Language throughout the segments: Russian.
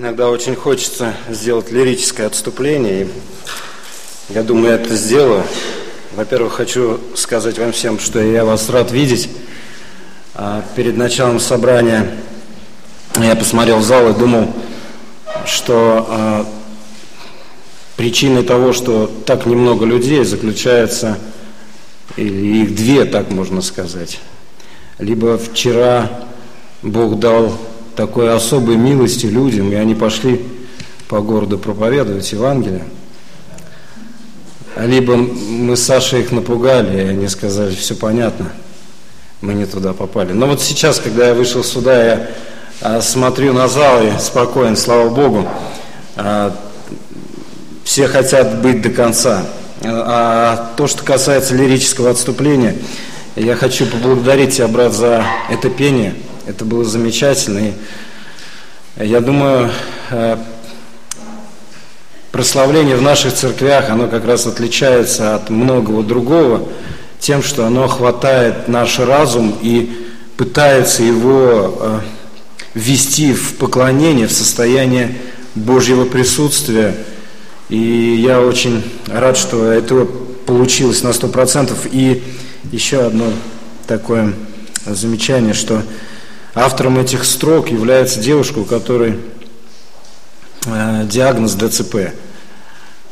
Иногда очень хочется сделать лирическое отступление, и я думаю, я это сделаю. Во-первых, хочу сказать вам всем, что я вас рад видеть. А перед началом собрания я посмотрел зал и думал, что а, причиной того, что так немного людей, заключается, или их две, так можно сказать. Либо вчера Бог дал такой особой милости людям, и они пошли по городу проповедовать Евангелие. Либо мы с Сашей их напугали, и они сказали, все понятно, мы не туда попали. Но вот сейчас, когда я вышел сюда, я а, смотрю на зал и спокоен, слава Богу. А, все хотят быть до конца. А то, что касается лирического отступления, я хочу поблагодарить тебя, брат, за это пение – это было замечательно. И я думаю, э, прославление в наших церквях, оно как раз отличается от многого другого тем, что оно хватает наш разум и пытается его э, ввести в поклонение, в состояние Божьего присутствия. И я очень рад, что это получилось на сто процентов. И еще одно такое замечание, что Автором этих строк является девушка, у которой э, диагноз ДЦП.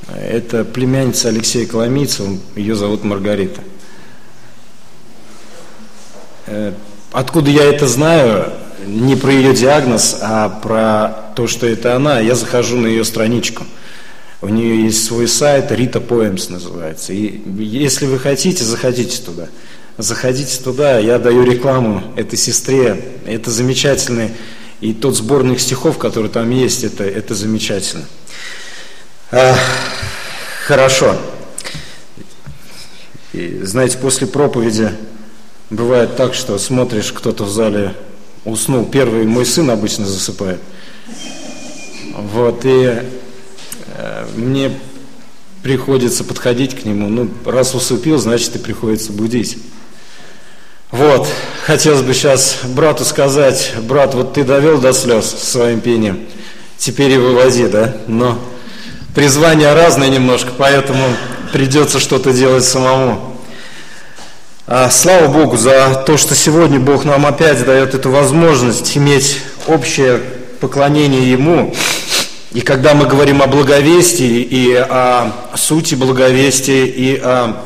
Это племянница Алексея Коломийцева, ее зовут Маргарита. Э, откуда я это знаю? Не про ее диагноз, а про то, что это она. Я захожу на ее страничку. У нее есть свой сайт, Рита Поэмс называется. И если вы хотите, заходите туда заходите туда, я даю рекламу этой сестре, это замечательно. И тот сборник стихов, который там есть, это, это замечательно. А, хорошо. И, знаете, после проповеди бывает так, что смотришь, кто-то в зале уснул. Первый мой сын обычно засыпает. Вот, и э, мне приходится подходить к нему. Ну, раз усыпил, значит, и приходится будить. Вот, хотелось бы сейчас брату сказать, брат, вот ты довел до слез своим пением, теперь и вывози, да? Но призвания разные немножко, поэтому придется что-то делать самому. А, слава Богу за то, что сегодня Бог нам опять дает эту возможность иметь общее поклонение Ему. И когда мы говорим о благовестии и о сути благовестия и о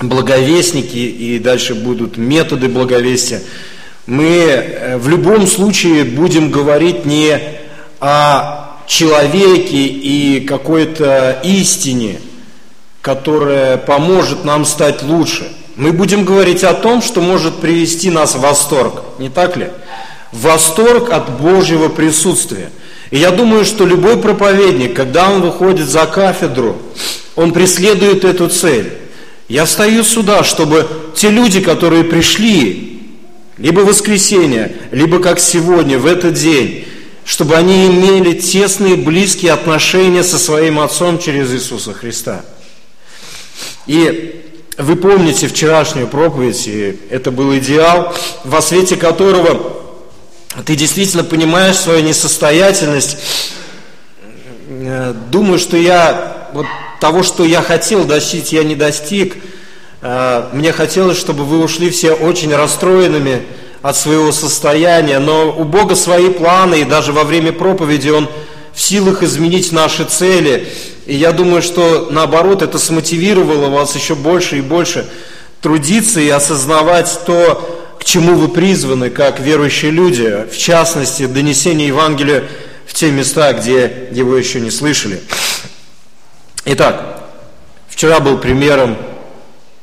благовестники и дальше будут методы благовестия, мы э, в любом случае будем говорить не о человеке и какой-то истине, которая поможет нам стать лучше. Мы будем говорить о том, что может привести нас в восторг, не так ли? Восторг от Божьего присутствия. И я думаю, что любой проповедник, когда он выходит за кафедру, он преследует эту цель. Я встаю сюда, чтобы те люди, которые пришли, либо в воскресенье, либо как сегодня, в этот день, чтобы они имели тесные, близкие отношения со своим Отцом через Иисуса Христа. И вы помните вчерашнюю проповедь, и это был идеал, во свете которого ты действительно понимаешь свою несостоятельность. Э, думаю, что я вот того, что я хотел достичь, я не достиг. Э, мне хотелось, чтобы вы ушли все очень расстроенными от своего состояния, но у Бога свои планы, и даже во время проповеди Он в силах изменить наши цели. И я думаю, что наоборот, это смотивировало вас еще больше и больше трудиться и осознавать то, к чему вы призваны, как верующие люди, в частности, донесение Евангелия в те места, где его еще не слышали. Итак, вчера был примером,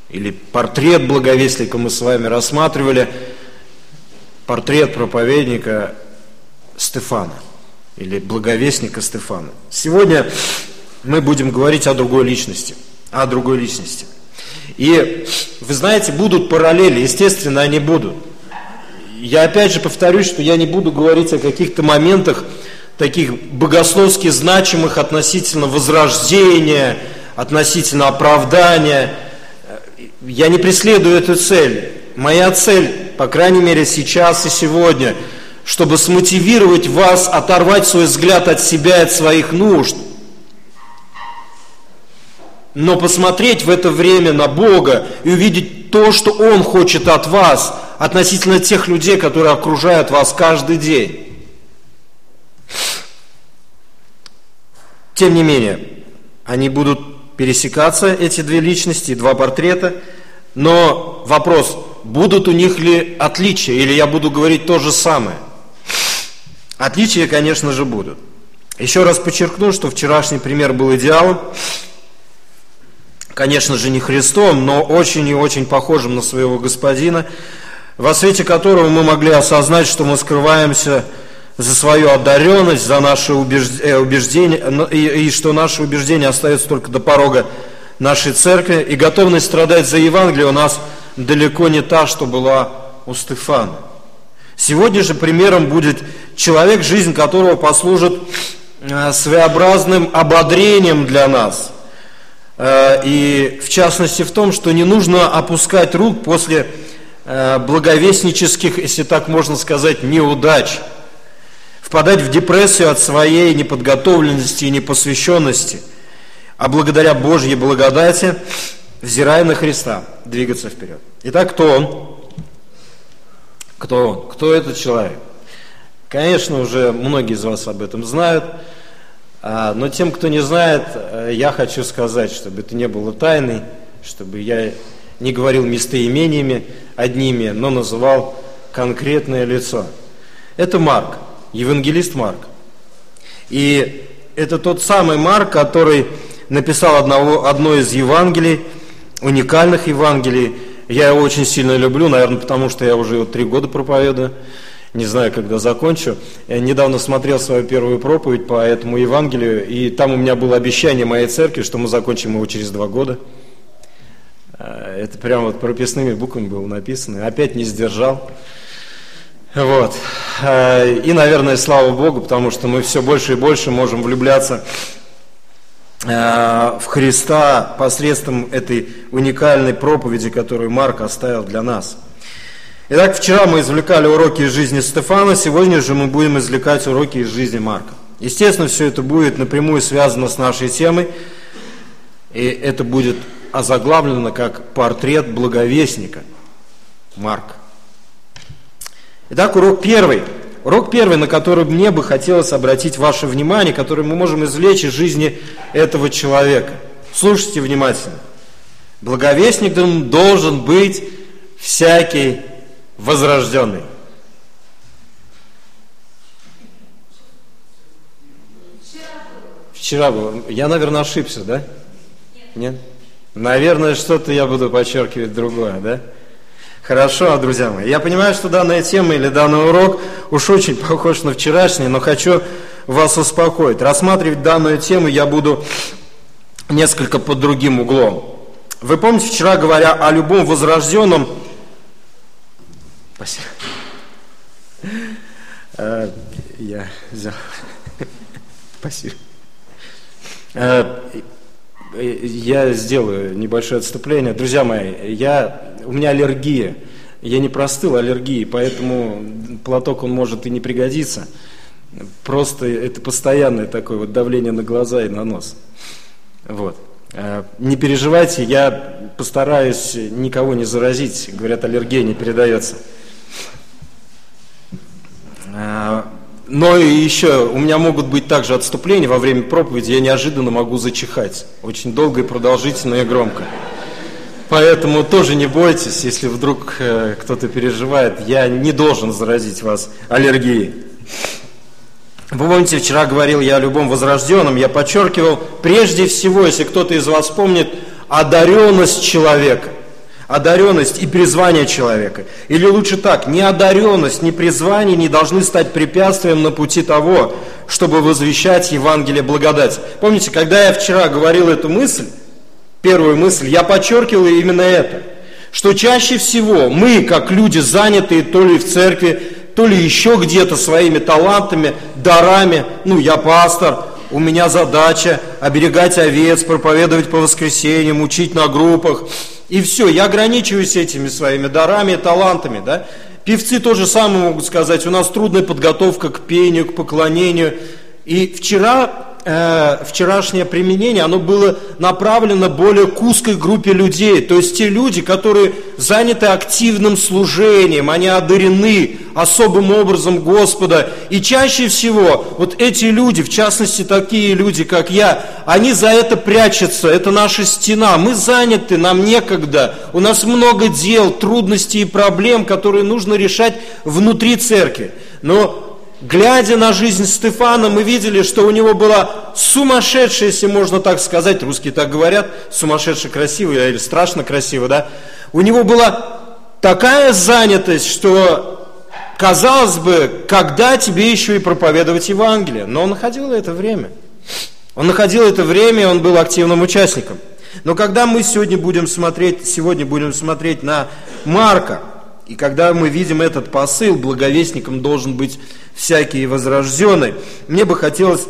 или портрет благовестника мы с вами рассматривали, портрет проповедника Стефана, или благовестника Стефана. Сегодня мы будем говорить о другой личности, о другой личности. И вы знаете, будут параллели, естественно, они будут. Я опять же повторюсь, что я не буду говорить о каких-то моментах, таких богословски значимых относительно возрождения, относительно оправдания. Я не преследую эту цель. Моя цель, по крайней мере сейчас и сегодня, чтобы смотивировать вас оторвать свой взгляд от себя и от своих нужд. Но посмотреть в это время на Бога и увидеть то, что Он хочет от вас относительно тех людей, которые окружают вас каждый день. Тем не менее, они будут пересекаться, эти две личности, два портрета, но вопрос, будут у них ли отличия, или я буду говорить то же самое? Отличия, конечно же, будут. Еще раз подчеркну, что вчерашний пример был идеалом, конечно же, не Христом, но очень и очень похожим на своего господина, во свете которого мы могли осознать, что мы скрываемся за свою одаренность, за наше э, убеждение, и, и что наше убеждение остается только до порога нашей церкви, и готовность страдать за Евангелие у нас далеко не та, что была у Стефана. Сегодня же примером будет человек, жизнь которого послужит э, своеобразным ободрением для нас. Э, и в частности в том, что не нужно опускать рук после благовестнических, если так можно сказать, неудач – впадать в депрессию от своей неподготовленности и непосвященности, а благодаря Божьей благодати, взирая на Христа, двигаться вперед. Итак, кто он? Кто он? Кто этот человек? Конечно, уже многие из вас об этом знают, а, но тем, кто не знает, э, я хочу сказать, чтобы это не было тайной, чтобы я не говорил местоимениями одними, но называл конкретное лицо. Это Марк евангелист Марк. И это тот самый Марк, который написал одного, одно из Евангелий, уникальных Евангелий. Я его очень сильно люблю, наверное, потому что я уже три года проповедую. Не знаю, когда закончу. Я недавно смотрел свою первую проповедь по этому Евангелию, и там у меня было обещание моей церкви, что мы закончим его через два года. Э, это прямо вот прописными буквами было написано. Опять не сдержал. Вот. Э, и, наверное, слава Богу, потому что мы все больше и больше можем влюбляться э, в Христа посредством этой уникальной проповеди, которую Марк оставил для нас. Итак, вчера мы извлекали уроки из жизни Стефана, сегодня же мы будем извлекать уроки из жизни Марка. Естественно, все это будет напрямую связано с нашей темой, и это будет озаглавлено как портрет благовестника Марка. Итак, урок первый. Урок первый, на который мне бы хотелось обратить ваше внимание, который мы можем извлечь из жизни этого человека. Слушайте внимательно. Благовестником должен быть всякий возрожденный. Вчера был. Я, наверное, ошибся, да? Нет. Нет? Наверное, что-то я буду подчеркивать другое, да? Хорошо, друзья мои. Я понимаю, что данная тема или данный урок уж очень похож на вчерашний, но хочу вас успокоить. Рассматривать данную тему я буду несколько под другим углом. Вы помните, вчера говоря о любом возрожденном... Спасибо. Э, я взял... Спасибо. Э, я сделаю небольшое отступление. Друзья мои, я у меня аллергия. Я не простыл аллергии, поэтому платок он может и не пригодиться. Просто это постоянное такое вот давление на глаза и на нос. Вот. А, не переживайте, я постараюсь никого не заразить. Говорят, аллергия не передается. Но и еще, у меня могут быть также отступления во время проповеди, я неожиданно могу зачихать. Очень долго и продолжительно и громко. Поэтому тоже не бойтесь, если вдруг э, кто-то переживает, я не должен заразить вас аллергией. Вы помните, вчера говорил я о любом возрожденном, я подчеркивал, прежде всего, если кто-то из вас помнит, одаренность человека. Одаренность и призвание человека. Или лучше так, ни одаренность, ни призвание не должны стать препятствием на пути того, чтобы возвещать Евангелие благодати. Помните, когда я вчера говорил эту мысль, первую мысль, я подчеркивал именно это, что чаще всего мы, как люди, занятые то ли в церкви, то ли еще где-то своими талантами, дарами, ну, я пастор, у меня задача оберегать овец, проповедовать по воскресеньям, учить на группах, и все, я ограничиваюсь этими своими дарами талантами, да, Певцы тоже самое могут сказать. У нас трудная подготовка к пению, к поклонению. И вчера э, вчерашнее применение, оно было направлено более к узкой группе людей, то есть те люди, которые заняты активным служением, они одарены особым образом Господа. И чаще всего вот эти люди, в частности такие люди, как я, они за это прячутся, это наша стена. Мы заняты, нам некогда, у нас много дел, трудностей и проблем, которые нужно решать внутри церкви. Но глядя на жизнь Стефана, мы видели, что у него была сумасшедшая, если можно так сказать, русские так говорят, сумасшедше красивая или страшно красиво, да? У него была такая занятость, что казалось бы, когда тебе еще и проповедовать Евангелие? Но он находил это время. Он находил это время, он был активным участником. Но когда мы сегодня будем смотреть, сегодня будем смотреть на Марка, и когда мы видим этот посыл, благовестником должен быть всякий возрожденный, мне бы хотелось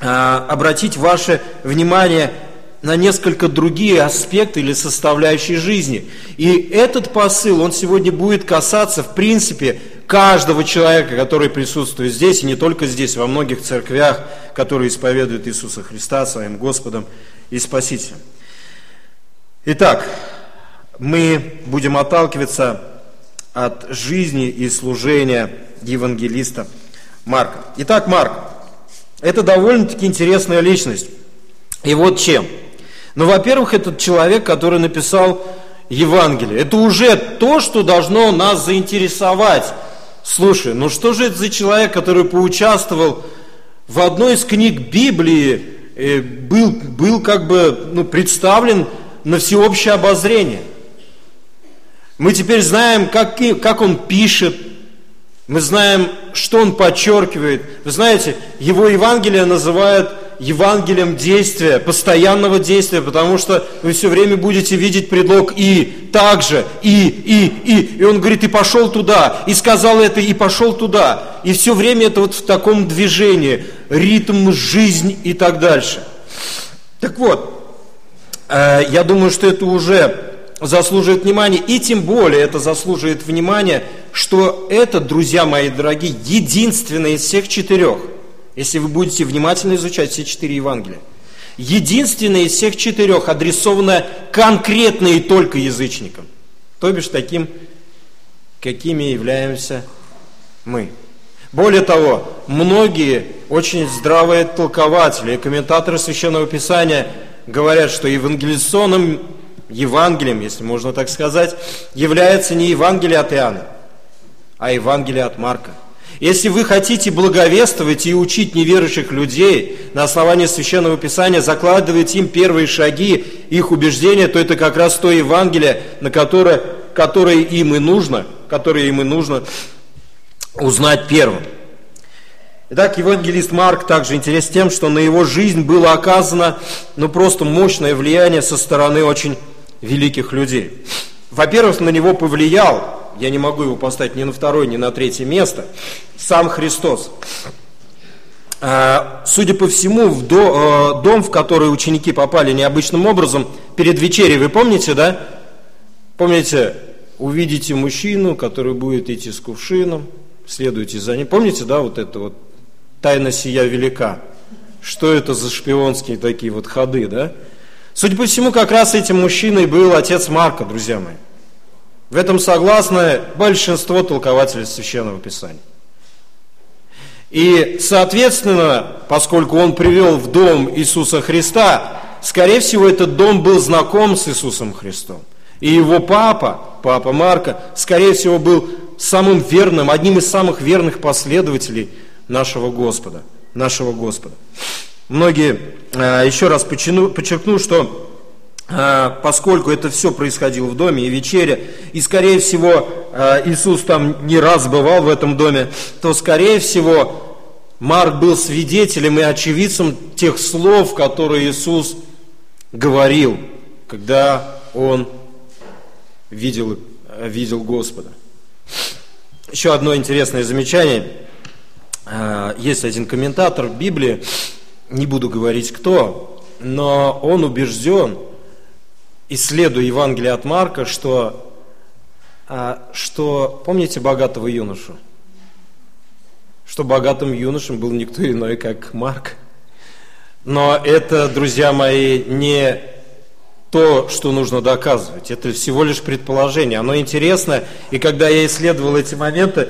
а, обратить ваше внимание на несколько другие аспекты или составляющие жизни. И этот посыл, он сегодня будет касаться, в принципе, каждого человека, который присутствует здесь, и не только здесь, во многих церквях, которые исповедуют Иисуса Христа своим Господом и Спасителем. Итак, мы будем отталкиваться от жизни и служения евангелиста Марка. Итак, Марк – это довольно-таки интересная личность. И вот чем. Ну, во-первых, этот человек, который написал Евангелие. Это уже то, что должно нас заинтересовать. Слушай, ну что же это за человек, который поучаствовал в одной из книг Библии, э, был, был как бы ну, представлен на всеобщее обозрение – мы теперь знаем, как, как он пишет, мы знаем, что он подчеркивает. Вы знаете, его Евангелие называют Евангелием действия, постоянного действия, потому что вы все время будете видеть предлог «и», также, «и», «и», «и». И он говорит, и пошел туда, и сказал это, и пошел туда. И все время это вот в таком движении, ритм, жизнь и так дальше. Так вот, э, я думаю, что это уже заслуживает внимания, и тем более это заслуживает внимания, что это, друзья мои дорогие, единственное из всех четырех, если вы будете внимательно изучать все четыре Евангелия, единственное из всех четырех адресованное конкретно и только язычникам, то бишь таким, какими являемся мы. Более того, многие очень здравые толкователи и комментаторы Священного Писания говорят, что евангелиционным Евангелием, если можно так сказать, является не Евангелие от Иоанна, а Евангелие от Марка. Если вы хотите благовествовать и учить неверующих людей на основании Священного Писания, закладывать им первые шаги, их убеждения, то это как раз то Евангелие, на которое, которое им и нужно, которое им и нужно узнать первым. Итак, евангелист Марк также интересен тем, что на его жизнь было оказано ну, просто мощное влияние со стороны очень великих людей. Во-первых, на него повлиял, я не могу его поставить ни на второе, ни на третье место, сам Христос. А, судя по всему, в э, дом, в который ученики попали необычным образом, перед вечерей, вы помните, да? Помните, увидите мужчину, который будет идти с кувшином, следуйте за ним. Помните, да, вот это вот тайна сия велика? Что это за шпионские такие вот ходы, да? Судя по всему, как раз этим мужчиной был отец Марка, друзья мои. В этом согласно большинство толкователей Священного Писания. И, соответственно, поскольку он привел в дом Иисуса Христа, скорее всего, этот дом был знаком с Иисусом Христом. И его папа, папа Марка, скорее всего, был самым верным, одним из самых верных последователей нашего Господа, нашего Господа. Многие, э, еще раз подчеркну, что э, поскольку это все происходило в доме и вечере, и, скорее всего, э, Иисус там не раз бывал в этом доме, то, скорее всего, Марк был свидетелем и очевидцем тех слов, которые Иисус говорил, когда Он видел, видел Господа. Еще одно интересное замечание. Есть один комментатор в Библии, не буду говорить кто, но он убежден, исследуя Евангелие от Марка, что а, что, помните богатого юношу? Что богатым юношем был никто иной, как Марк. Но это, друзья мои, не то, что нужно доказывать. Это всего лишь предположение. Оно интересно, и когда я исследовал эти моменты,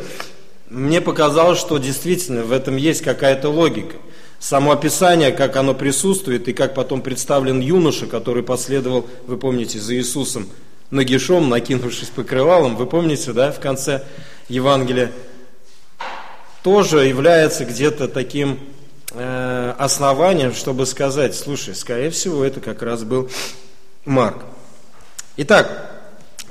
мне показалось, что действительно в этом есть какая-то логика. Само описание, как оно присутствует, и как потом представлен юноша, который последовал, вы помните, за Иисусом нагишом, накинувшись покрывалом, вы помните, да, в конце Евангелия, тоже является где-то таким э, основанием, чтобы сказать, слушай, скорее всего, это как раз был Марк. Итак,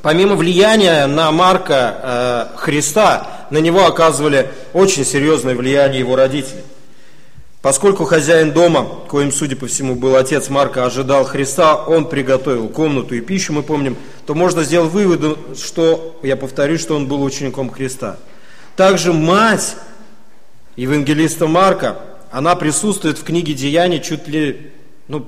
помимо влияния на Марка э, Христа, на него оказывали очень серьезное влияние его родители. Поскольку хозяин дома, коим, судя по всему, был отец Марка, ожидал Христа, он приготовил комнату и пищу, мы помним, то можно сделать вывод, что, я повторю, что он был учеником Христа. Также мать евангелиста Марка, она присутствует в книге Деяний чуть ли, ну,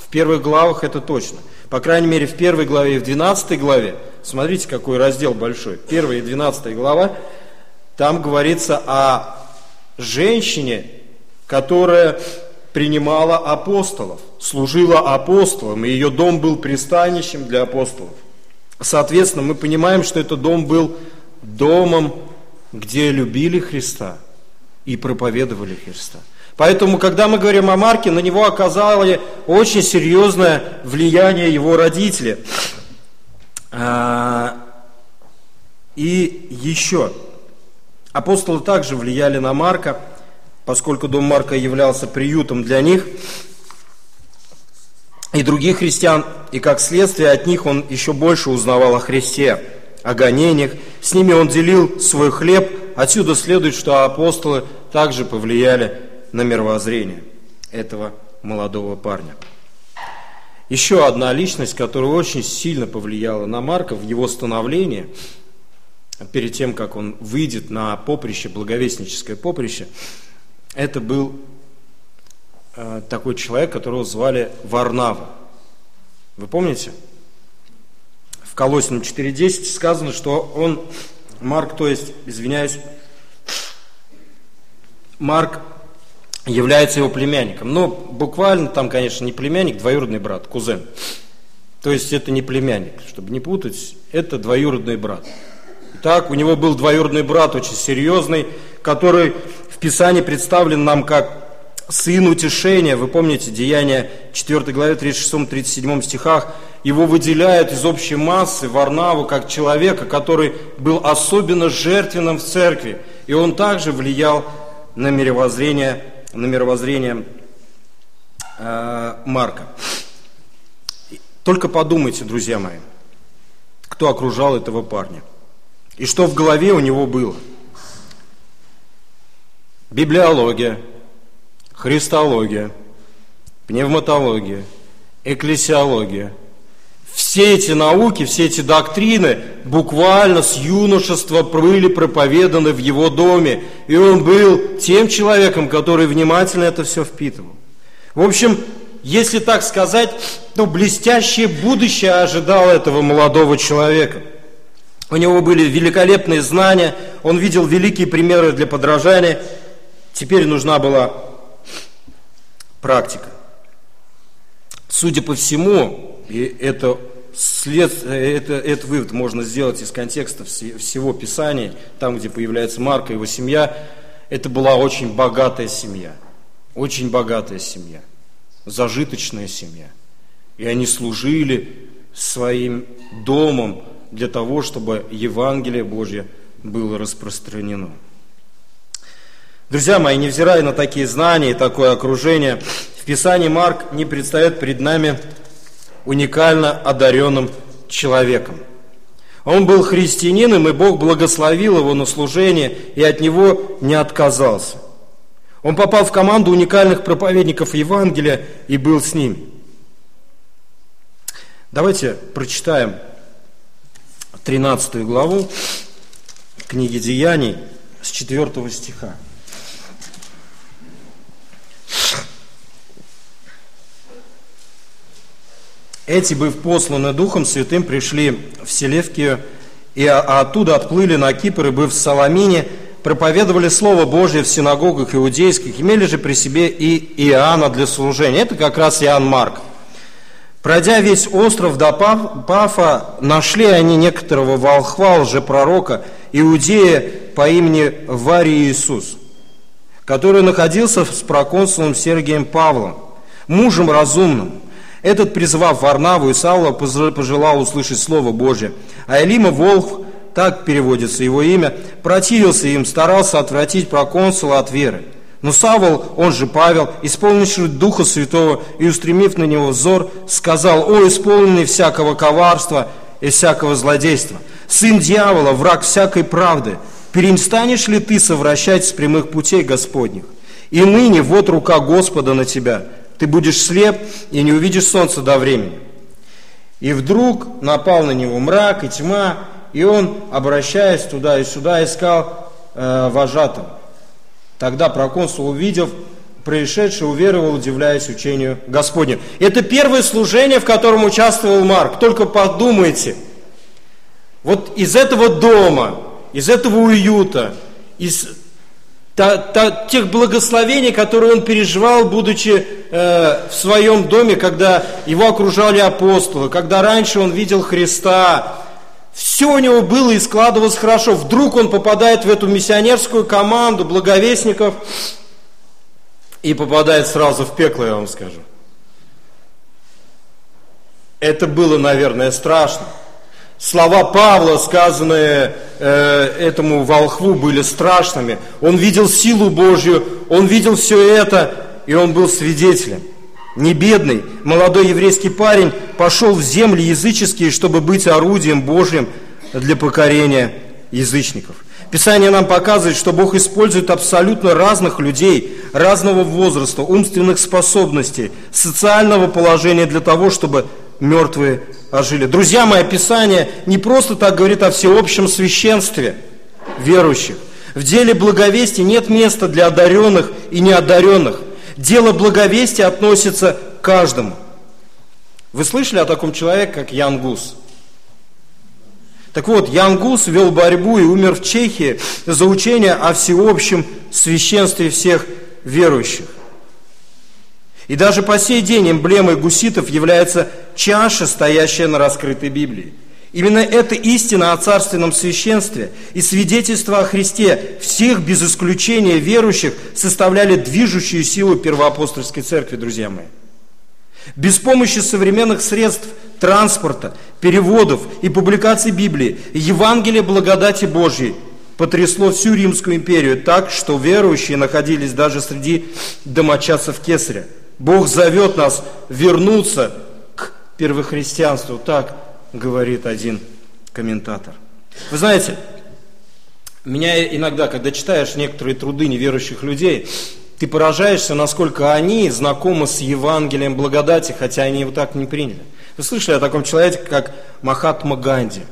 в первых главах это точно. По крайней мере, в первой главе и в двенадцатой главе, смотрите, какой раздел большой, первая и двенадцатая глава, там говорится о женщине, которая принимала апостолов, служила апостолам, и ее дом был пристанищем для апостолов. Соответственно, мы понимаем, что этот дом был домом, где любили Христа и проповедовали Христа. Поэтому, когда мы говорим о Марке, на него оказали очень серьезное влияние его родители. А, и еще, апостолы также влияли на Марка – поскольку дом Марка являлся приютом для них и других христиан, и как следствие от них он еще больше узнавал о Христе, о гонениях, с ними он делил свой хлеб, отсюда следует, что апостолы также повлияли на мировоззрение этого молодого парня. Еще одна личность, которая очень сильно повлияла на Марка в его становлении, перед тем, как он выйдет на поприще, благовестническое поприще – это был э, такой человек, которого звали Варнава. Вы помните? В Колосином 4.10 сказано, что он, Марк, то есть, извиняюсь, Марк является его племянником. Но буквально там, конечно, не племянник, двоюродный брат, кузен. То есть это не племянник, чтобы не путать, это двоюродный брат. Так, у него был двоюродный брат очень серьезный, который Писании представлен нам как сын утешения. Вы помните, Деяние 4 главе 36-37 стихах. Его выделяют из общей массы Варнаву как человека, который был особенно жертвенным в церкви. И он также влиял на мировоззрение, на мировоззрение э, Марка. Только подумайте, друзья мои, кто окружал этого парня. И что в голове у него было – библиология, христология, пневматология, экклесиология. Все эти науки, все эти доктрины буквально с юношества были проповеданы в его доме. И он был тем человеком, который внимательно это все впитывал. В общем, если так сказать, то блестящее будущее ожидало этого молодого человека. У него были великолепные знания, он видел великие примеры для подражания – Теперь нужна была практика. Судя по всему, и это след, это, этот вывод можно сделать из контекста всего Писания, там, где появляется Марк и его семья, это была очень богатая семья, очень богатая семья, зажиточная семья. И они служили своим домом для того, чтобы Евангелие Божье было распространено. Друзья мои, невзирая на такие знания и такое окружение, в Писании Марк не предстает перед нами уникально одаренным человеком. Он был христианином, и Бог благословил его на служение и от него не отказался. Он попал в команду уникальных проповедников Евангелия и был с ними. Давайте прочитаем 13 главу книги Деяний с 4 стиха. Эти, быв посланы Духом Святым, пришли в Селевкию и оттуда отплыли на Кипр и, быв в Соломине, проповедовали Слово Божье в синагогах иудейских, имели же при себе и Иоанна для служения. Это как раз Иоанн Марк. Пройдя весь остров до Пафа, нашли они некоторого волхва, пророка иудея по имени Варий Иисус, который находился с проконсулом Сергием Павлом, мужем разумным. Этот, призвав Варнаву и Саула, пожелал услышать Слово Божье. А Элима Волх так переводится его имя, противился им, старался отвратить проконсула от веры. Но Савол, он же Павел, исполнивший Духа Святого и устремив на него взор, сказал, «О, исполненный всякого коварства и всякого злодейства, сын дьявола, враг всякой правды, перестанешь ли ты совращать с прямых путей Господних? И ныне вот рука Господа на тебя, ты будешь слеп и не увидишь солнца до времени». И вдруг напал на него мрак и тьма, и он, обращаясь туда и сюда, искал э, вожатого. Тогда проконсул, увидев происшедшее, уверовал, удивляясь учению Господню. Это первое служение, в котором участвовал Марк. Только подумайте, вот из этого дома, из этого уюта, из та, та, тех благословений, которые он переживал, будучи э, в своем доме, когда его окружали апостолы, когда раньше он видел Христа, все у него было и складывалось хорошо. Вдруг он попадает в эту миссионерскую команду благовестников и попадает сразу в пекло, я вам скажу. Это было, наверное, страшно. Слова Павла, сказанные э, этому волхву, были страшными. Он видел силу Божью, он видел все это, и он был свидетелем не бедный, молодой еврейский парень пошел в земли языческие, чтобы быть орудием Божьим для покорения язычников. Писание нам показывает, что Бог использует абсолютно разных людей, разного возраста, умственных способностей, социального положения для того, чтобы мертвые ожили. Друзья мои, Писание не просто так говорит о всеобщем священстве верующих. В деле благовестия нет места для одаренных и неодаренных. Дело благовестия относится к каждому. Вы слышали о таком человеке, как Ян Гус? Так вот, Ян Гус вел борьбу и умер в Чехии за учение о всеобщем священстве всех верующих. И даже по сей день эмблемой гуситов является чаша, стоящая на раскрытой Библии. Именно эта истина о царственном священстве и свидетельство о Христе всех без исключения верующих составляли движущую силу первоапостольской церкви, друзья мои. Без помощи современных средств транспорта, переводов и публикаций Библии Евангелие благодати Божьей потрясло всю Римскую империю так, что верующие находились даже среди домочадцев Кесаря. Bог зовет нас вернуться к первохристианству, так говорит один комментатор. Вы знаете, меня иногда, когда читаешь некоторые труды неверующих людей, ты поражаешься, насколько они знакомы с Евангелием благодати, хотя они его так не приняли. Вы слышали о таком человеке, как Махатма Ганди?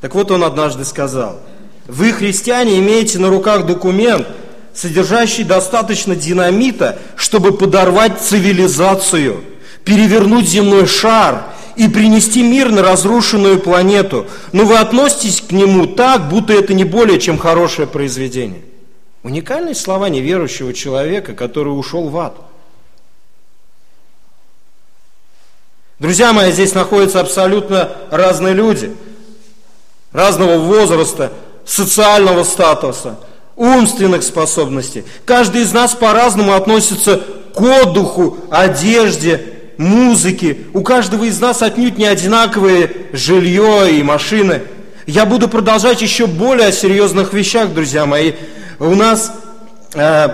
Так вот он однажды сказал, вы, христиане, имеете на руках документ, содержащий достаточно динамита, чтобы подорвать цивилизацию – перевернуть земной шар и принести мир на разрушенную планету, но вы относитесь к нему так, будто это не более чем хорошее произведение. Уникальные слова неверующего человека, который ушел в ад. Друзья мои, здесь находятся абсолютно разные люди, разного возраста, социального статуса, умственных способностей. Каждый из нас по-разному относится к отдыху, одежде, музыки. У каждого из нас отнюдь не одинаковое жилье и машины. Я буду продолжать еще более о серьезных вещах, друзья мои. У нас э,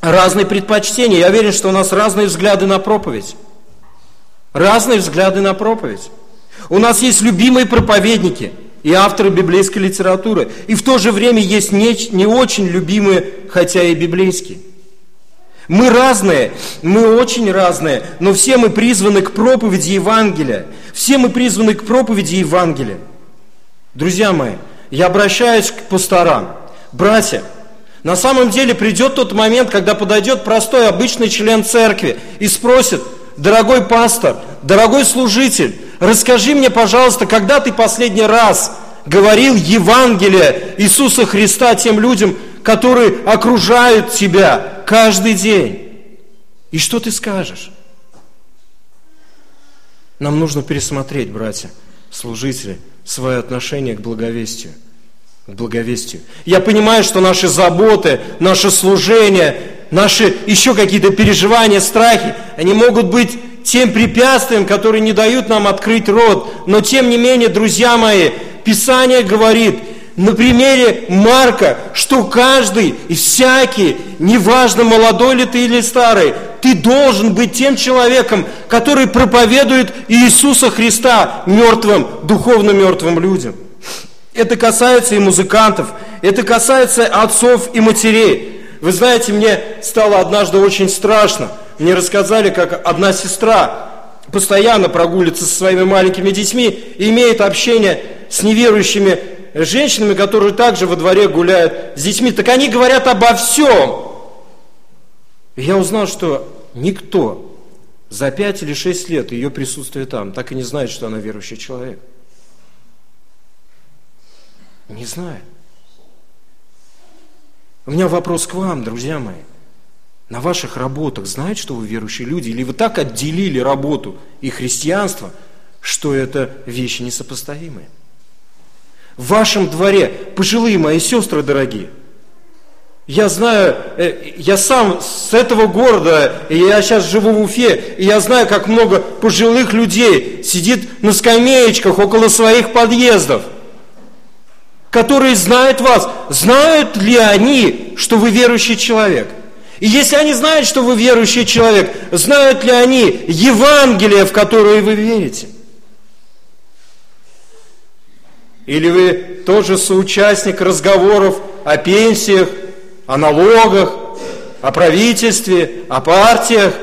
разные предпочтения. Я уверен, что у нас разные взгляды на проповедь. Разные взгляды на проповедь. У нас есть любимые проповедники и авторы библейской литературы. И в то же время есть не, не очень любимые, хотя и библейские. Мы разные, мы очень разные, но все мы призваны к проповеди Евангелия. Все мы призваны к проповеди Евангелия. Друзья мои, я обращаюсь к пасторам. Братья, на самом деле придет тот момент, когда подойдет простой обычный член церкви и спросит, дорогой пастор, дорогой служитель, расскажи мне, пожалуйста, когда ты последний раз говорил Евангелие Иисуса Христа тем людям, которые окружают тебя каждый день? И что ты скажешь? Нам нужно пересмотреть, братья, служители, свое отношение к благовестию. К благовестию. Я понимаю, что наши заботы, наше служение, наши еще какие-то переживания, страхи, они могут быть тем препятствием, которые не дают нам открыть рот. Но тем не менее, друзья мои, Писание говорит на примере Марка, что каждый и всякий, неважно, молодой ли ты или старый, ты должен быть тем человеком, который проповедует Иисуса Христа мертвым, духовно мертвым людям. Это касается и музыкантов, это касается отцов и матерей. Вы знаете, мне стало однажды очень страшно. Мне рассказали, как одна сестра постоянно прогуливается со своими маленькими детьми имеет общение с неверующими женщинами, которые также во дворе гуляют с детьми. Так они говорят обо всем. И я узнал, что никто за пять или шесть лет ее присутствия там так и не знает, что она верующий человек. Не знает. У меня вопрос к вам, друзья мои. На ваших работах знают, что вы верующие люди? Или вы так отделили работу и христианство, что это вещи несопоставимые? В вашем дворе, пожилые мои сестры дорогие, я знаю, э, я сам с этого города, и я сейчас живу в Уфе, и я знаю, как много пожилых людей сидит на скамеечках около своих подъездов – которые знают вас, знают ли они, что вы верующий человек? И если они знают, что вы верующий человек, знают ли они Евангелие, в которое вы верите? Или вы тоже соучастник разговоров о пенсиях, о налогах, о правительстве, о партиях?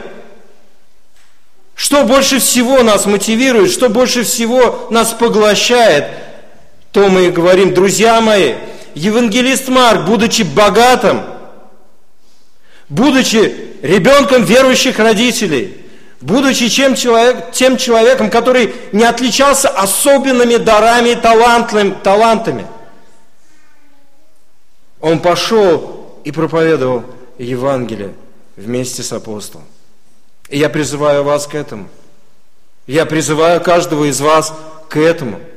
Что больше всего нас мотивирует, что больше всего нас поглощает – то мы и говорим, друзья мои, евангелист Марк, будучи богатым, будучи ребенком верующих родителей, будучи чем человек, тем человеком, который не отличался особенными дарами и талантами, он пошел и проповедовал Евангелие вместе с апостолом. И я призываю вас к этому. Я призываю каждого из вас к этому –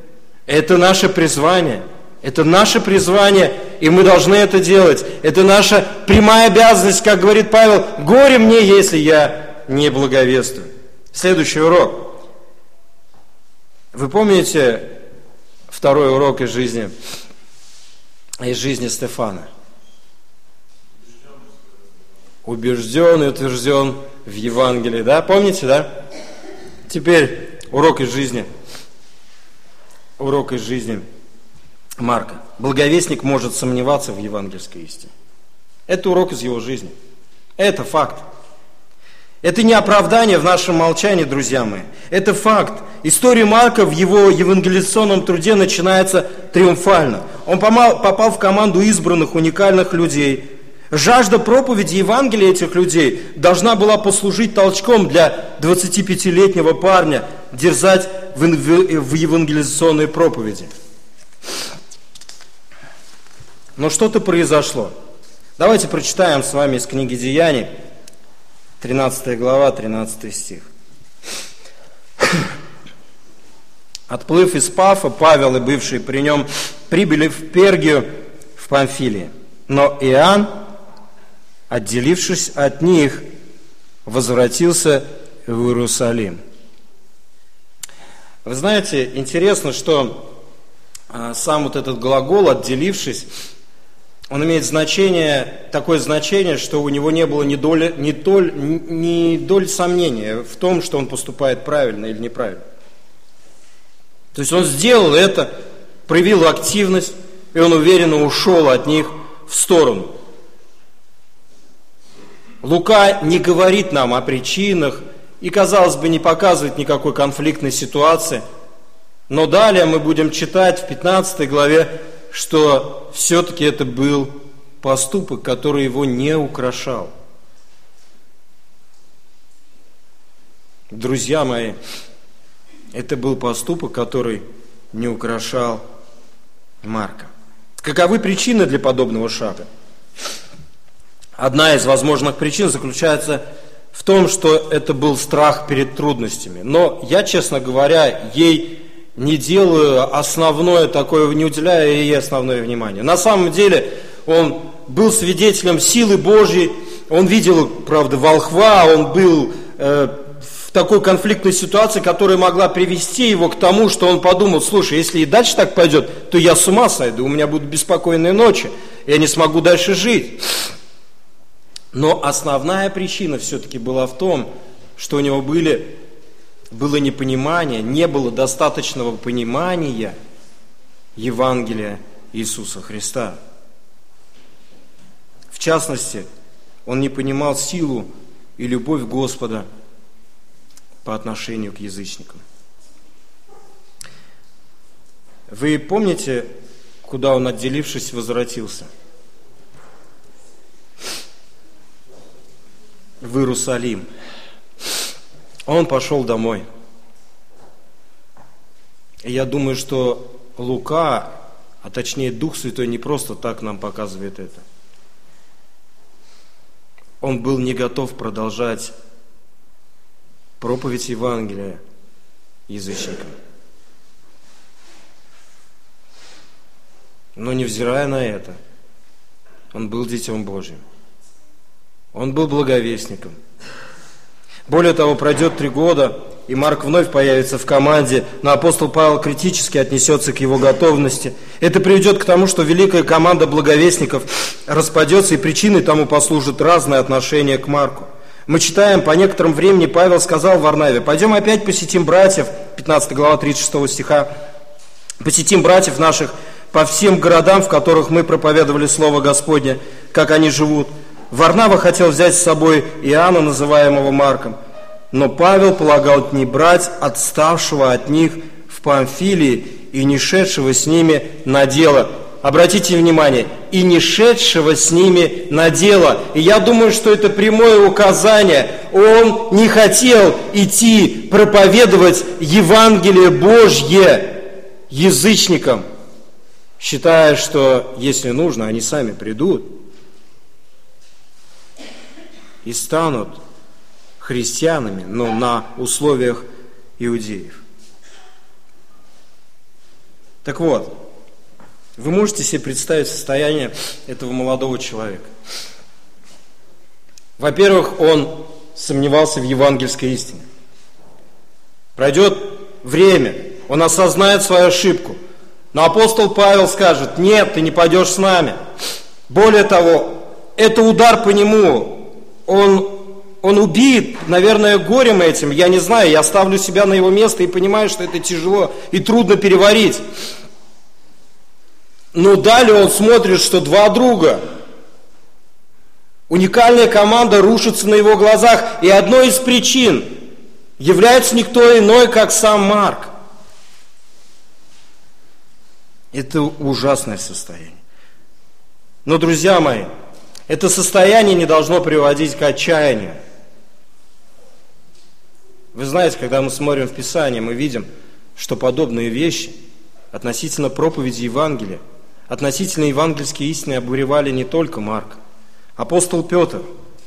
это наше призвание. Это наше призвание, и мы должны это делать. Это наша прямая обязанность, как говорит Павел, горе мне, если я не благовествую. Следующий урок. Вы помните второй урок из жизни, из жизни Стефана? Убежден и утвержден в Евангелии, да? Помните, да? Теперь урок из жизни – урок из жизни Марка. Благовестник может сомневаться в евангельской истине. Это урок из его жизни. Это факт. Это не оправдание в нашем молчании, друзья мои. Это факт. История Марка в его евангелизационном труде начинается триумфально. Он попал в команду избранных, уникальных людей. Жажда проповеди Евангелия этих людей должна была послужить толчком для 25-летнего парня дерзать в евангелизационной проповеди. Но что-то произошло. Давайте прочитаем с вами из книги Деяний, 13 глава, 13 стих. Отплыв из Пафа, Павел и бывшие при нем прибыли в Пергию в Памфилии. Но Иоанн, отделившись от них, возвратился в Иерусалим. Вы знаете, интересно, что а, сам вот этот глагол «отделившись», он имеет значение, такое значение, что у него не было ни доли, ни, толь, ни доли сомнения в том, что он поступает правильно или неправильно. То есть он сделал это, проявил активность, и он уверенно ушел от них в сторону. Лука не говорит нам о причинах и, казалось бы, не показывает никакой конфликтной ситуации. Но далее мы будем читать в 15 главе, что все-таки это был поступок, который его не украшал. Друзья мои, Это был поступок, который не украшал Марка. Каковы причины для подобного шага? Одна из возможных причин заключается в том, что это был страх перед трудностями. Но я, честно говоря, ей не делаю основное такое, не уделяю ей основное внимание. На самом деле он был свидетелем силы Божьей, он видел, правда, волхва, он был э, в такой конфликтной ситуации, которая могла привести его к тому, что он подумал, слушай, если и дальше так пойдет, то я с ума сойду, у меня будут беспокойные ночи, я не смогу дальше жить. Но основная причина все-таки была в том, что у него были, было непонимание, не было достаточного понимания Евангелия Иисуса Христа. В частности, он не понимал силу и любовь Господа по отношению к язычникам. Вы помните, куда он, отделившись, возвратился – в Иерусалим. Он пошел домой. И я думаю, что Лука, а точнее Дух Святой, не просто так нам показывает это. Он был не готов продолжать проповедь Евангелия язычникам. Но невзирая на это, он был Детем Божьим. Он был благовестником. Более того, пройдет три года, и Марк вновь появится в команде, но апостол Павел критически отнесется к его готовности. Это приведет к тому, что великая команда благовестников распадется, и причиной тому послужит разное отношение к Марку. Мы читаем, по некоторым времени Павел сказал Варнаве, пойдем опять посетим братьев, 15 глава 36 стиха, посетим братьев наших по всем городам, в которых мы проповедовали Слово Господне, как они живут – Варнава хотел взять с собой Иоанна, называемого Марком, но Павел полагал не брать отставшего от них в Памфилии и не шедшего с ними на дело. Обратите внимание, и не шедшего с ними на дело. И я думаю, что это прямое указание. Он не хотел идти проповедовать Евангелие Божье язычникам, считая, что если нужно, они сами придут – и станут христианами, но на условиях иудеев. Так вот, вы можете себе представить состояние этого молодого человека. Во-первых, он сомневался в евангельской истине. Пройдет время, он осознает свою ошибку. Но апостол Павел скажет, нет, ты не пойдешь с нами. Более того, это удар по нему, он, он убит, наверное, горем этим, я не знаю, я ставлю себя на его место и понимаю, что это тяжело и трудно переварить. Но далее он смотрит, что два друга, уникальная команда рушится на его глазах, и одной из причин является никто иной, как сам Марк. Это ужасное состояние. Но, друзья мои, это состояние не должно приводить к отчаянию. Вы знаете, когда мы смотрим в Писание, мы видим, что подобные вещи относительно проповеди Евангелия, относительно евангельской истины обуревали не только Марк. Апостол Петр,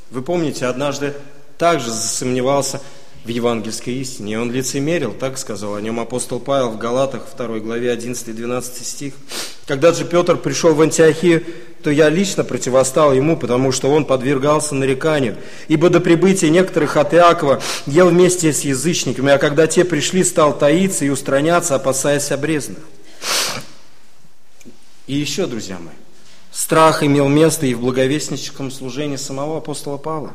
вы помните, однажды также засомневался в евангельской истине. И он лицемерил, так сказал о нем апостол Павел в Галатах 2 главе 11-12 стих. Когда же Петр пришел в Антиохию, то я лично противостал ему, потому что он подвергался нареканию. Ибо до прибытия некоторых от Иакова ел вместе с язычниками, а когда те пришли, стал таиться и устраняться, опасаясь обрезанных. И еще, друзья мои, страх имел место и в благовестническом служении самого апостола Павла.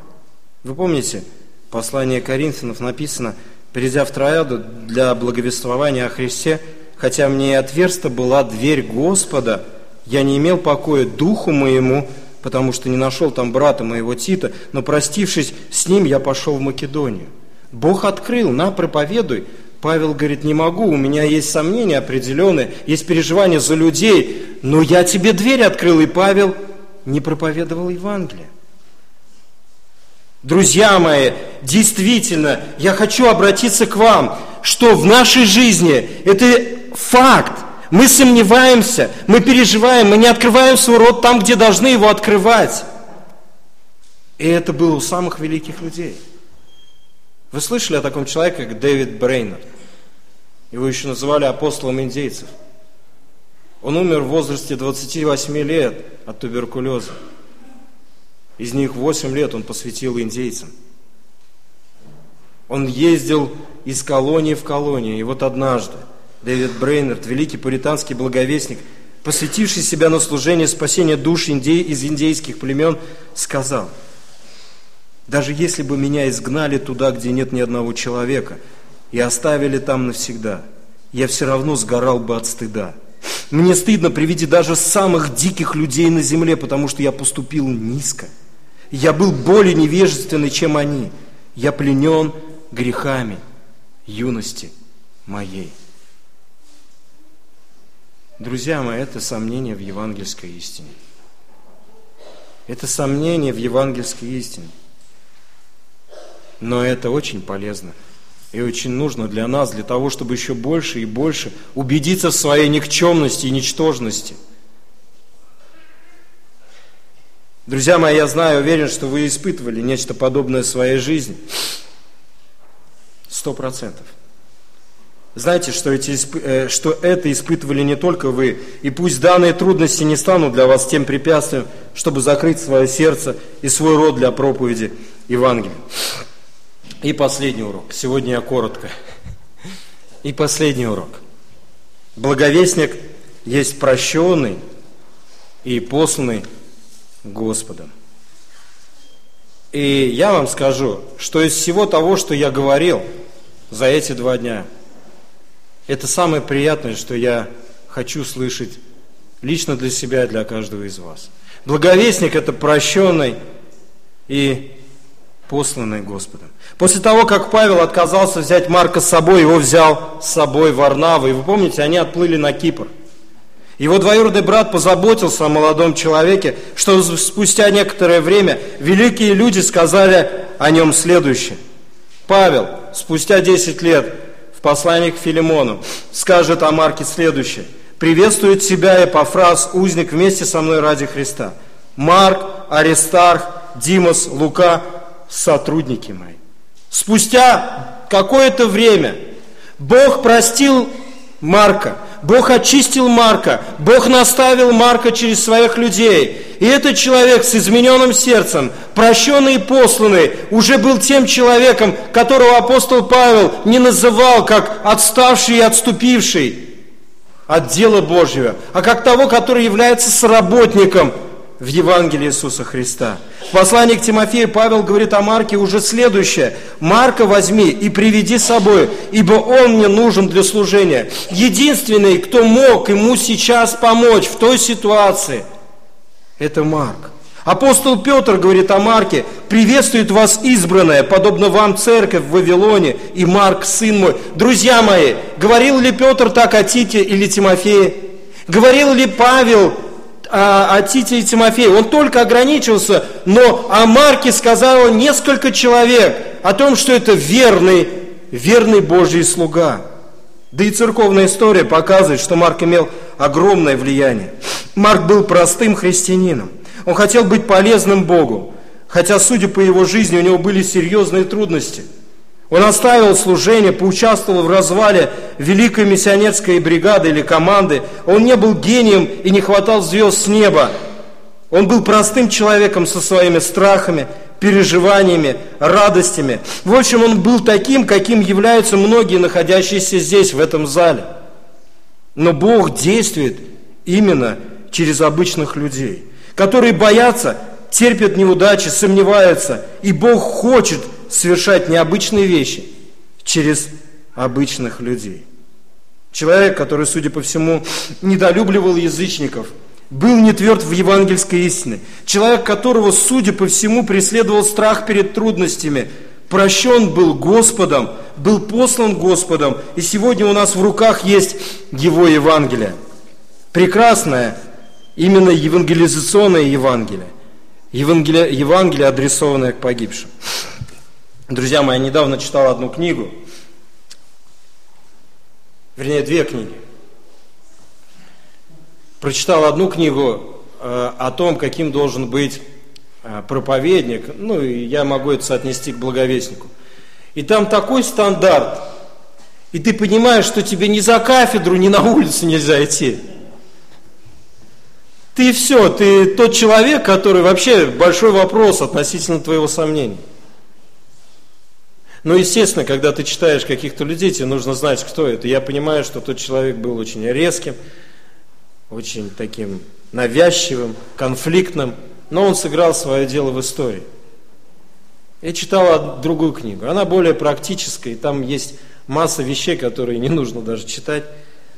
Вы помните, послание Коринфянов написано, перейдя в трояду для благовествования о Христе, хотя мне и отверста была дверь Господа, я не имел покоя духу моему, потому что не нашел там брата моего Тита, но простившись с ним, я пошел в Македонию. Бог открыл, на, проповедуй. Павел говорит, не могу, у меня есть сомнения определенные, есть переживания за людей, но я тебе дверь открыл, и Павел не проповедовал Евангелие. Друзья мои, действительно, я хочу обратиться к вам, что в нашей жизни это факт. Мы сомневаемся, мы переживаем, мы не открываем свой рот там, где должны его открывать. И это было у самых великих людей. Вы слышали о таком человеке, как Дэвид Брейнер? Его еще называли апостолом индейцев. Он умер в возрасте 28 лет от туберкулеза. Из них 8 лет он посвятил индейцам. Он ездил из колонии в колонию. И вот однажды Дэвид Брейнард, великий пуританский благовестник, посвятивший себя на служение спасения душ индей, из индейских племен, сказал, «Даже если бы меня изгнали туда, где нет ни одного человека, и оставили там навсегда, я все равно сгорал бы от стыда. Мне стыдно при виде даже самых диких людей на земле, потому что я поступил низко. Я был более невежественный, чем они. Я пленен грехами юности моей. Друзья мои, это сомнение в евангельской истине. Это сомнение в евангельской истине. Но это очень полезно и очень нужно для нас, для того, чтобы еще больше и больше убедиться в своей никчемности и ничтожности. Друзья мои, я знаю, уверен, что вы испытывали нечто подобное в своей жизни. Сто процентов. Знаете, что, эти, э, что это испытывали не только вы, и пусть данные трудности не станут для вас тем препятствием, чтобы закрыть свое сердце и свой род для проповеди Евангелия. И последний урок. Сегодня я коротко. И последний урок. Благовестник есть прощенный и посланный Господом. И я вам скажу, что из всего того, что я говорил за эти два дня, это самое приятное, что я хочу слышать лично для себя и для каждого из вас. Благовестник – это прощенный и посланный Господом. После того, как Павел отказался взять Марка с собой, его взял с собой Варнава. И вы помните, они отплыли на Кипр. Его двоюродный брат позаботился о молодом человеке, что спустя некоторое время великие люди сказали о нем следующее. Павел спустя 10 лет в послании к Филимону скажет о Марке следующее. «Приветствует тебя Эпофраз, узник вместе со мной ради Христа. Марк, Аристарх, Димос, Лука, сотрудники мои». Спустя какое-то время Бог простил Марка, Бог очистил Марка, Бог наставил Марка через своих людей. И этот человек с измененным сердцем, прощенный и посланный, уже был тем человеком, которого апостол Павел не называл как отставший и отступивший от дела Божьего, а как того, который является сработником в Евангелии Иисуса Христа. В послании к Тимофею Павел говорит о Марке уже следующее. «Марка возьми и приведи с собой, ибо он мне нужен для служения». Единственный, кто мог ему сейчас помочь в той ситуации, это Марк. Апостол Петр говорит о Марке, приветствует вас избранная, подобно вам церковь в Вавилоне, и Марк, сын мой. Друзья мои, говорил ли Петр так о Тите или Тимофее? Говорил ли Павел о, Тите и Тимофее. Он только ограничился, но о Марке сказал несколько человек о том, что это верный, верный Божий слуга. Да и церковная история показывает, что Марк имел огромное влияние. Марк был простым христианином. Он хотел быть полезным Богу, хотя, судя по его жизни, у него были серьезные трудности – он оставил служение, поучаствовал в развале великой миссионерской бригады или команды. Он не был гением и не хватал звезд с неба. Он был простым человеком со своими страхами, переживаниями, радостями. В общем, он был таким, каким являются многие находящиеся здесь, в этом зале. Но Бог действует именно через обычных людей, которые боятся, терпят неудачи, сомневаются. И Бог хочет – совершать необычные вещи через обычных людей. Человек, который, судя по всему, недолюбливал язычников, был не тверд в евангельской истине. Человек, которого, судя по всему, преследовал страх перед трудностями, прощен был Господом, был послан Господом, и сегодня у нас в руках есть Его Евангелие. Прекрасное, именно евангелизационное Евангелие. Евангелие, Евангелие адресованное к погибшим. Друзья мои, я недавно читал одну книгу, Вернее, две книги. Прочитал одну книгу э, о том, каким должен быть э, проповедник. Ну, и я могу это соотнести к благовестнику. И там такой стандарт. И ты понимаешь, что тебе ни за кафедру, ни на улицу нельзя идти. Ты все, ты тот человек, который вообще большой вопрос относительно твоего сомнения. Но, естественно, когда ты читаешь каких-то людей, тебе нужно знать, кто это. Я понимаю, что тот человек был очень резким, очень таким навязчивым, конфликтным, но он сыграл свое дело в истории. Я читал другую книгу, она более практическая, и там есть масса вещей, которые не нужно даже читать.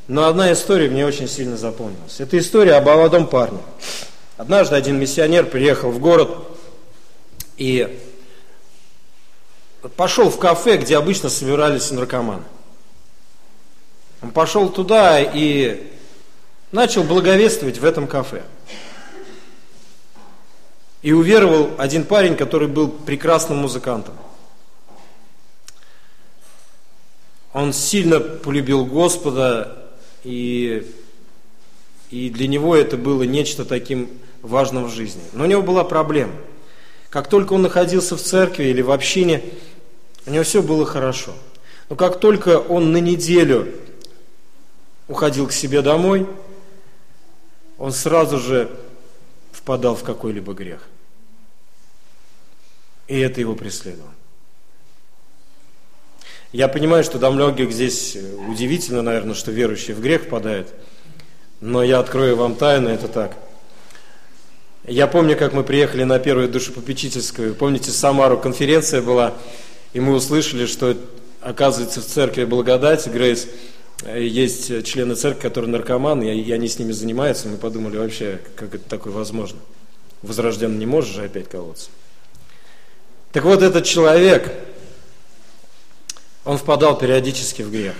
Но одна история мне очень сильно запомнилась. Это история об молодом парне. Однажды один миссионер приехал в город и пошел в кафе, где обычно собирались наркоманы. Он пошел туда и начал благовествовать в этом кафе. И уверовал один парень, который был прекрасным музыкантом. Он сильно полюбил Господа, и, и для него это было нечто таким важным в жизни. Но у него была проблема. Как только он находился в церкви или в общине, у него все было хорошо. Но как только он на неделю уходил к себе домой, он сразу же впадал в какой-либо грех. И это его преследовало. Я понимаю, что до многих здесь удивительно, наверное, что верующие в грех впадают, но я открою вам тайну, это так. Я помню, как мы приехали на первую душепопечительскую, помните, Самару конференция была, и мы услышали, что, оказывается, в церкви Благодать, Грейс, есть члены церкви, которые наркоманы, и они с ними занимаются. Мы подумали вообще, как это такое возможно. Возрожден не можешь же опять колоться. Так вот, этот человек, он впадал периодически в грех.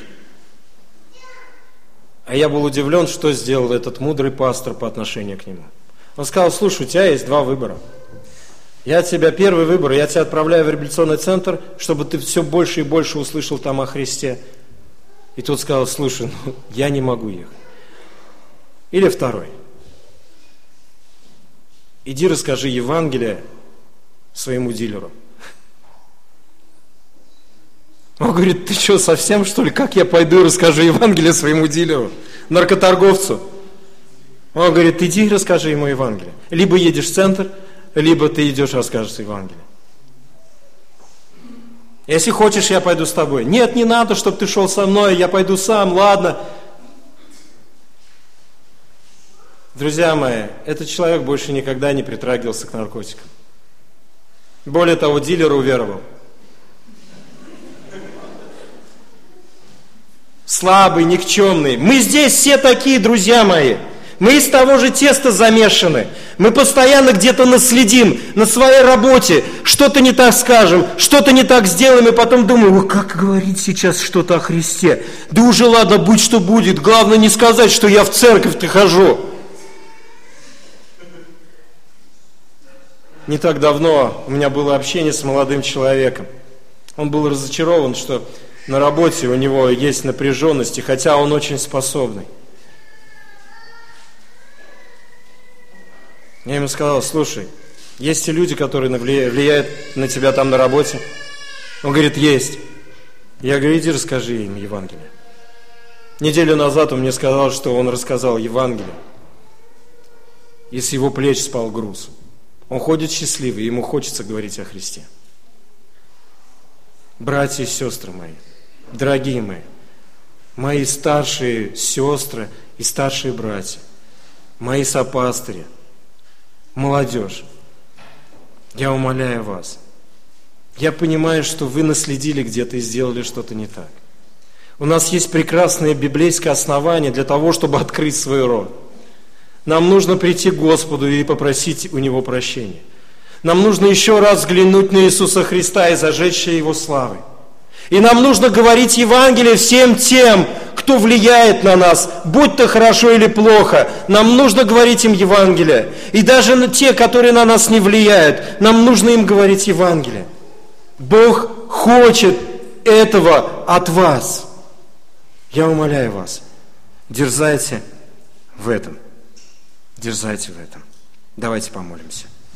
А я был удивлен, что сделал этот мудрый пастор по отношению к нему. Он сказал, слушай, у тебя есть два выбора – я тебя первый выбор, я тебя отправляю в реабилитационный центр, чтобы ты все больше и больше услышал там о Христе. И тот сказал, слушай, ну, я не могу ехать. Или второй. Иди расскажи Евангелие своему дилеру. Он говорит, ты что, совсем что ли? Как я пойду и расскажу Евангелие своему дилеру, наркоторговцу? Он говорит, иди и расскажи ему Евангелие. Либо едешь в центр, либо ты идешь расскажешь Евангелие. Если хочешь, я пойду с тобой. Нет, не надо, чтобы ты шел со мной, я пойду сам, ладно. Друзья мои, этот человек больше никогда не притрагивался к наркотикам. Более того, дилер уверовал. Слабый, никчемный. Мы здесь все такие, друзья мои. Мы из того же теста замешаны. Мы постоянно где-то наследим на своей работе, что-то не так скажем, что-то не так сделаем, и потом думаем, как говорить сейчас что-то о Христе? Да уже ладно, будь что будет, главное не сказать, что я в церковь-то хожу. Не так давно у меня было общение с молодым человеком. Он был разочарован, что на работе у него есть напряженность, хотя он очень способный. Я ему сказал, слушай, есть и люди, которые влияют на тебя там на работе? Он говорит, есть. Я говорю, иди расскажи им Евангелие. Неделю назад он мне сказал, что он рассказал Евангелие. И с его плеч спал груз. Он ходит счастливый, ему хочется говорить о Христе. Братья и сестры мои, дорогие мои, мои старшие сестры и старшие братья, мои сопастыри – молодежь, я умоляю вас, я понимаю, что вы наследили где-то и сделали что-то не так. У нас есть прекрасное библейское основание для того, чтобы открыть свой рот. Нам нужно прийти к Господу и попросить у Него прощения. Нам нужно еще раз взглянуть на Иисуса Христа и зажечь Его славой. И нам нужно говорить Евангелие всем тем, кто влияет на нас, будь то хорошо или плохо. Нам нужно говорить им Евангелие. И даже те, которые на нас не влияют, нам нужно им говорить Евангелие. Бог хочет этого от вас. Я умоляю вас, дерзайте в этом. Дерзайте в этом. Давайте помолимся.